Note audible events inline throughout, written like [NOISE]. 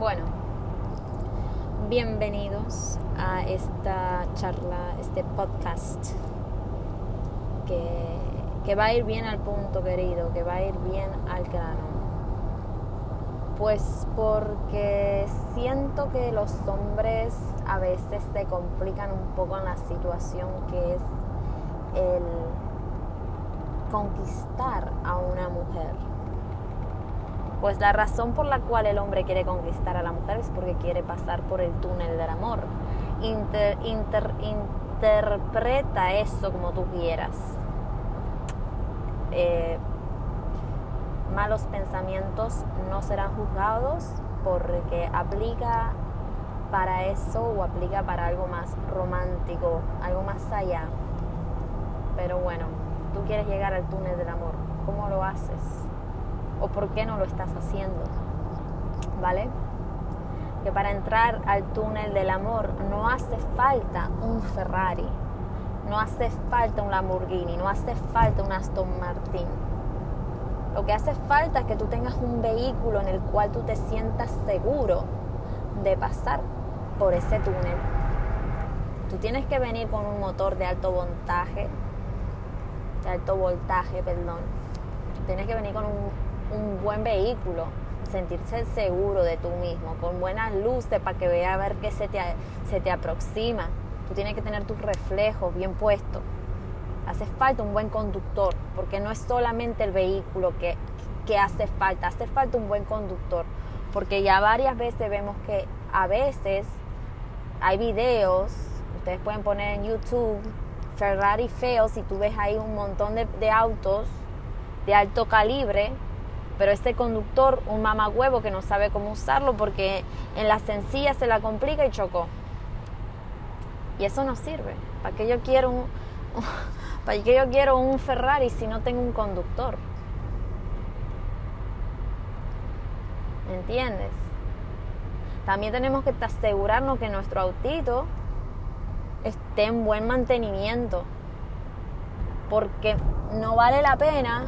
Bueno, bienvenidos a esta charla, este podcast que, que va a ir bien al punto, querido, que va a ir bien al grano. Pues porque siento que los hombres a veces se complican un poco en la situación que es el conquistar a una mujer. Pues la razón por la cual el hombre quiere conquistar a la mujer es porque quiere pasar por el túnel del amor. interpreta eso como tú quieras. Eh, malos pensamientos no serán juzgados porque aplica para eso o aplica para algo más romántico, algo más allá. Pero bueno, tú quieres llegar al túnel del amor. ¿Cómo lo haces? ¿O por qué no lo estás haciendo? ¿Vale? Que para entrar al túnel del amor no hace falta un Ferrari, no hace falta un Lamborghini, no hace falta un Aston Martin lo que hace falta es que tú tengas un vehículo en el cual tú te sientas seguro de pasar por ese túnel. Tú tienes que venir con un motor de alto voltaje, de alto voltaje, perdón. Tienes que venir con un, buen vehículo, sentirse seguro de tú mismo, con buenas luces para que vea a ver qué se te, se te aproxima. Tú tienes que tener tus reflejos bien puestos hace falta un buen conductor, porque no es solamente el vehículo que, hace falta, hace falta un buen conductor, porque ya varias veces vemos que a veces hay videos, ustedes pueden poner en YouTube Ferrari feo, si tú ves ahí un montón de, de autos de alto calibre, pero este conductor, un mamagüevo que no sabe cómo usarlo porque en la sencilla se la complica y chocó. Y eso no sirve. ¿Para qué yo quiero [LAUGHS] ¿Para qué yo quiero un Ferrari si no tengo un conductor? ¿Me entiendes? También tenemos que asegurarnos que nuestro autito esté en buen mantenimiento. Porque no vale la pena,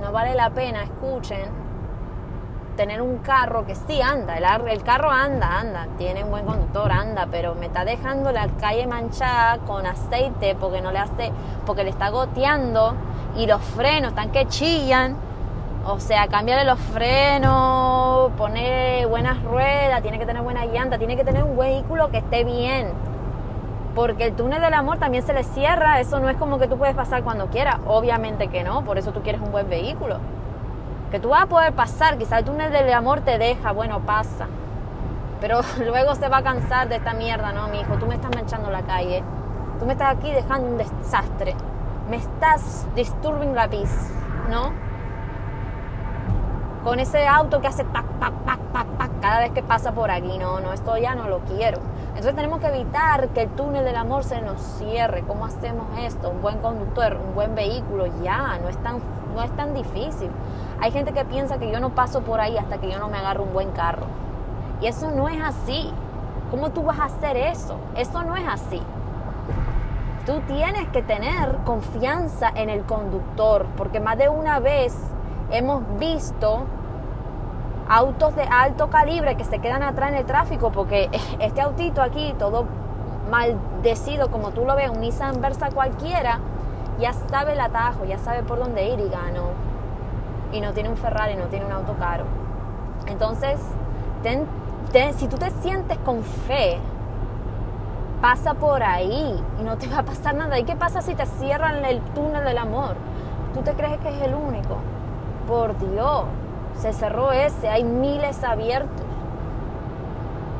no vale la pena, escuchen, tener un carro que sí anda, el, carro anda, anda, tiene un buen conductor, anda, pero me está dejando la calle manchada con aceite porque no le hace, porque le está goteando y los frenos están que chillan. O sea, cambiarle los frenos, poner buenas ruedas, tiene que tener buena llanta, tiene que tener un vehículo que esté bien. Porque el túnel del amor también se le cierra, eso no es como que tú puedes pasar cuando quieras, obviamente que no, por eso tú quieres un buen vehículo que tú vas a poder pasar, quizá el túnel del amor te deja, bueno, pasa. Pero [LAUGHS] luego se va a cansar de esta mierda, ¿no, mi hijo? Tú me estás manchando la calle. Tú me estás aquí dejando un desastre. Me estás disturbing la peace, ¿no? Con ese auto que hace pac, pac, pac, pac, pac cada vez que pasa por aquí. No, no, esto ya no lo quiero. Entonces tenemos que evitar que el túnel del amor se nos cierre. ¿Cómo hacemos esto? Un buen conductor, un buen vehículo, ya, no es tan, no es tan difícil. Hay gente que piensa que yo no paso por ahí hasta que yo no me agarro un buen carro. Y eso no es así. ¿Cómo tú vas a hacer eso? Eso no es así. Tú tienes que tener confianza en el conductor, porque más de una vez hemos visto autos de alto calibre que se quedan atrás en el tráfico, porque [LAUGHS] este autito aquí, todo maldecido como tú lo ves, un Nissan Versa cualquiera, ya sabe el atajo, ya sabe por dónde ir y ganó y no tiene un Ferrari, no tiene un auto caro. Entonces, si tú te sientes con fe, pasa por ahí y no te va a pasar nada. ¿Y qué pasa si te cierran el túnel del amor? ¿Tú te crees que es el único? Por Dios, se cerró ese, hay miles abiertos.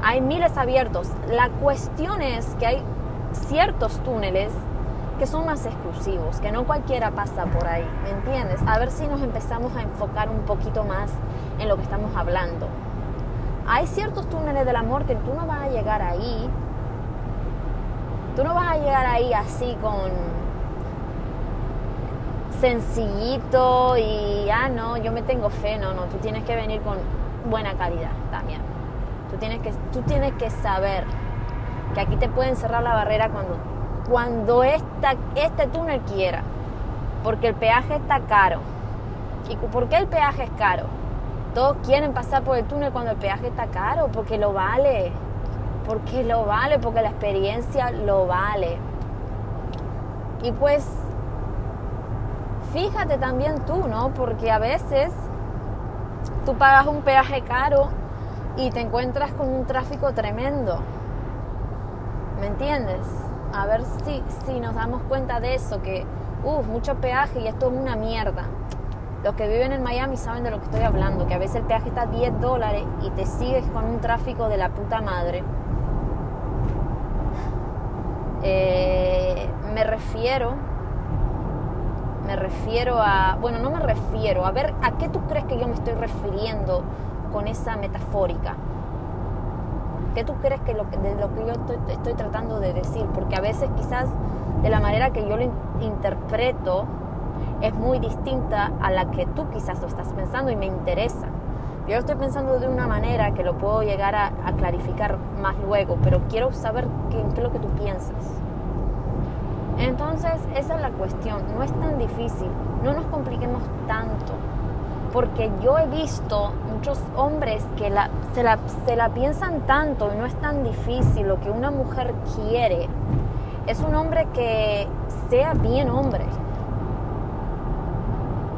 Hay miles abiertos. La cuestión es que hay ciertos túneles que son más exclusivos, que no cualquiera pasa por ahí, ¿me entiendes? A ver si nos empezamos a enfocar un poquito más en lo que estamos hablando. Hay ciertos túneles del amor que tú no vas a llegar ahí, tú no vas a llegar ahí así con sencillito y, ah, no, yo me tengo fe, no, no, tú tienes que venir con buena calidad también. Tú tienes que, tú tienes que saber que aquí te pueden cerrar la barrera cuando cuando esta, este túnel quiera, porque el peaje está caro. ¿Y por qué el peaje es caro? Todos quieren pasar por el túnel cuando el peaje está caro, porque lo vale. Porque lo vale, porque la experiencia lo vale. Y pues, fíjate también tú, ¿no? Porque a veces tú pagas un peaje caro y te encuentras con un tráfico tremendo. ¿Me entiendes? A ver si, si nos damos cuenta de eso, que, uff, mucho peaje y esto es una mierda. Los que viven en Miami saben de lo que estoy hablando, que a veces el peaje está a 10 dólares y te sigues con un tráfico de la puta madre. Eh, me refiero, me refiero a, bueno, no me refiero, a ver, ¿a qué tú crees que yo me estoy refiriendo con esa metafórica? ¿Qué tú crees que, lo, de lo que yo estoy, tratando de decir? Porque a veces quizás de la manera que yo lo interpreto, es muy distinta a la que tú quizás lo estás pensando y me interesa. Yo lo estoy pensando de una manera que lo puedo llegar a, clarificar más luego, pero quiero saber qué, qué es lo que tú piensas. Entonces, esa es la cuestión. No es tan difícil. No nos compliquemos tanto. Porque yo he visto muchos hombres que se la piensan tanto y no es tan difícil. Lo que una mujer quiere es un hombre que sea bien hombre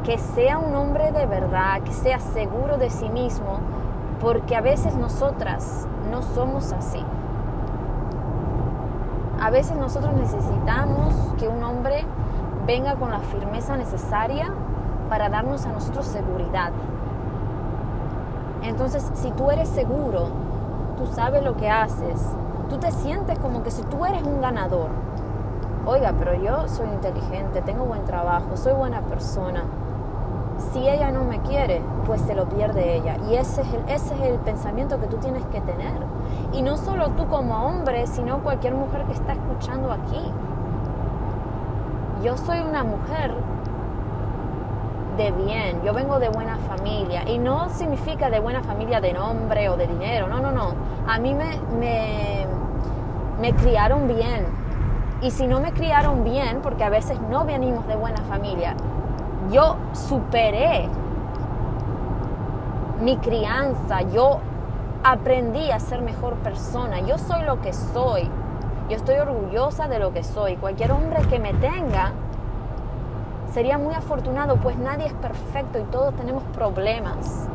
que sea un hombre de verdad, que sea seguro de sí mismo, porque a veces nosotras no somos así. A veces nosotros necesitamos que un hombre venga con la firmeza necesaria para darnos a nosotros seguridad. Entonces, si tú eres seguro, tú sabes lo que haces, tú te sientes como que si tú eres un ganador. Oiga, pero yo soy inteligente, tengo buen trabajo, soy buena persona si ella no me quiere, pues se lo pierde ella. Y ese es, el, ese es el pensamiento que tú tienes que tener. Y no solo tú como hombre, sino cualquier mujer que está escuchando aquí. Yo soy una mujer de bien, yo vengo de buena familia. Y no significa de buena familia de nombre o de dinero, no, no, no. A mí me, me, me criaron bien. Y si no me criaron bien, porque a veces no venimos de buena familia, yo superé mi crianza, yo aprendí a ser mejor persona, yo soy lo que soy, yo estoy orgullosa de lo que soy. Cualquier hombre que me tenga sería muy afortunado, pues nadie es perfecto y todos tenemos problemas.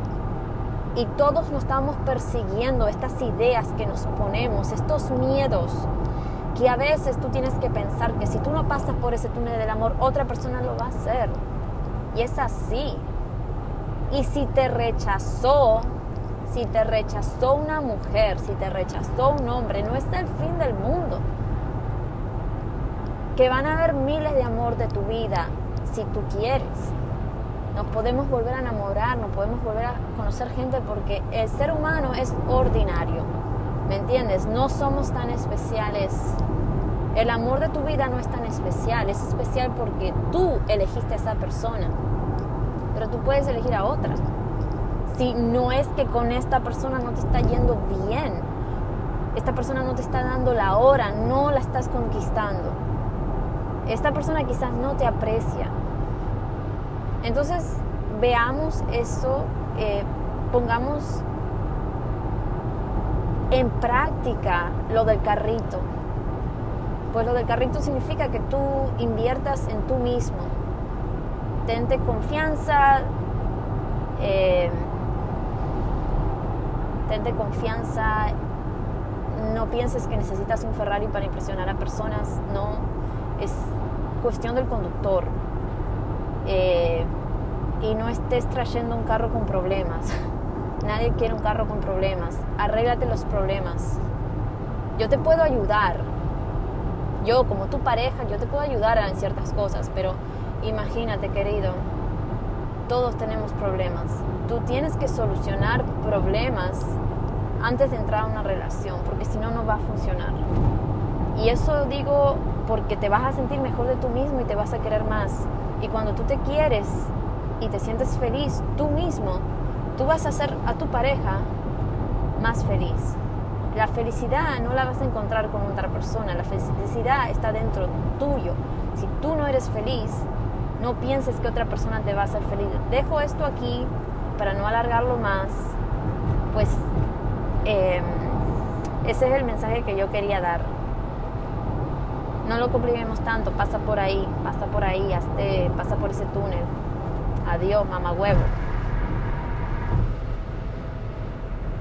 Y todos nos estamos persiguiendo estas ideas que nos ponemos, estos miedos, que a veces tú tienes que pensar que si tú no pasas por ese túnel del amor, otra persona lo va a hacer. Y es así. Y si te rechazó, si te rechazó una mujer, si te rechazó un hombre, no es el fin del mundo. Que van a haber miles de amor de tu vida si tú quieres. Nos podemos volver a enamorar, nos podemos volver a conocer gente porque el ser humano es ordinario. ¿Me entiendes? No somos tan especiales. El amor de tu vida no es tan especial, es especial porque tú elegiste a esa persona pero tú puedes elegir a otra. Si no es que con esta persona no te está yendo bien, esta persona no te está dando la hora, no la estás conquistando. Esta persona quizás no te aprecia. Entonces, veamos eso, eh, pongamos en práctica lo del carrito. Pues lo del carrito significa que tú inviertas en tú mismo, tente confianza, eh, tente confianza, no pienses que necesitas un Ferrari para impresionar a personas, no, es cuestión del conductor. Eh, y no estés trayendo un carro con problemas. [LAUGHS] Nadie quiere un carro con problemas. Arréglate los problemas. Yo te puedo ayudar. Yo, como tu pareja, yo te puedo ayudar en ciertas cosas, pero Imagínate, querido, todos tenemos problemas. Tú tienes que solucionar problemas antes de entrar a una relación, porque si no, no va a funcionar. Y eso digo porque te vas a sentir mejor de tú mismo y te vas a querer más. Y cuando tú te quieres y te sientes feliz tú mismo, tú vas a hacer a tu pareja más feliz. La felicidad no la vas a encontrar con otra persona, la felicidad está dentro tuyo. Si tú no eres feliz, no pienses que otra persona te va a hacer feliz. Dejo esto aquí para no alargarlo más, pues em, ese es el mensaje que yo quería dar. No lo compliquemos tanto, pasa por ahí, pasa por ahí, hazte, pasa por ese túnel. Adiós, mamá huevo.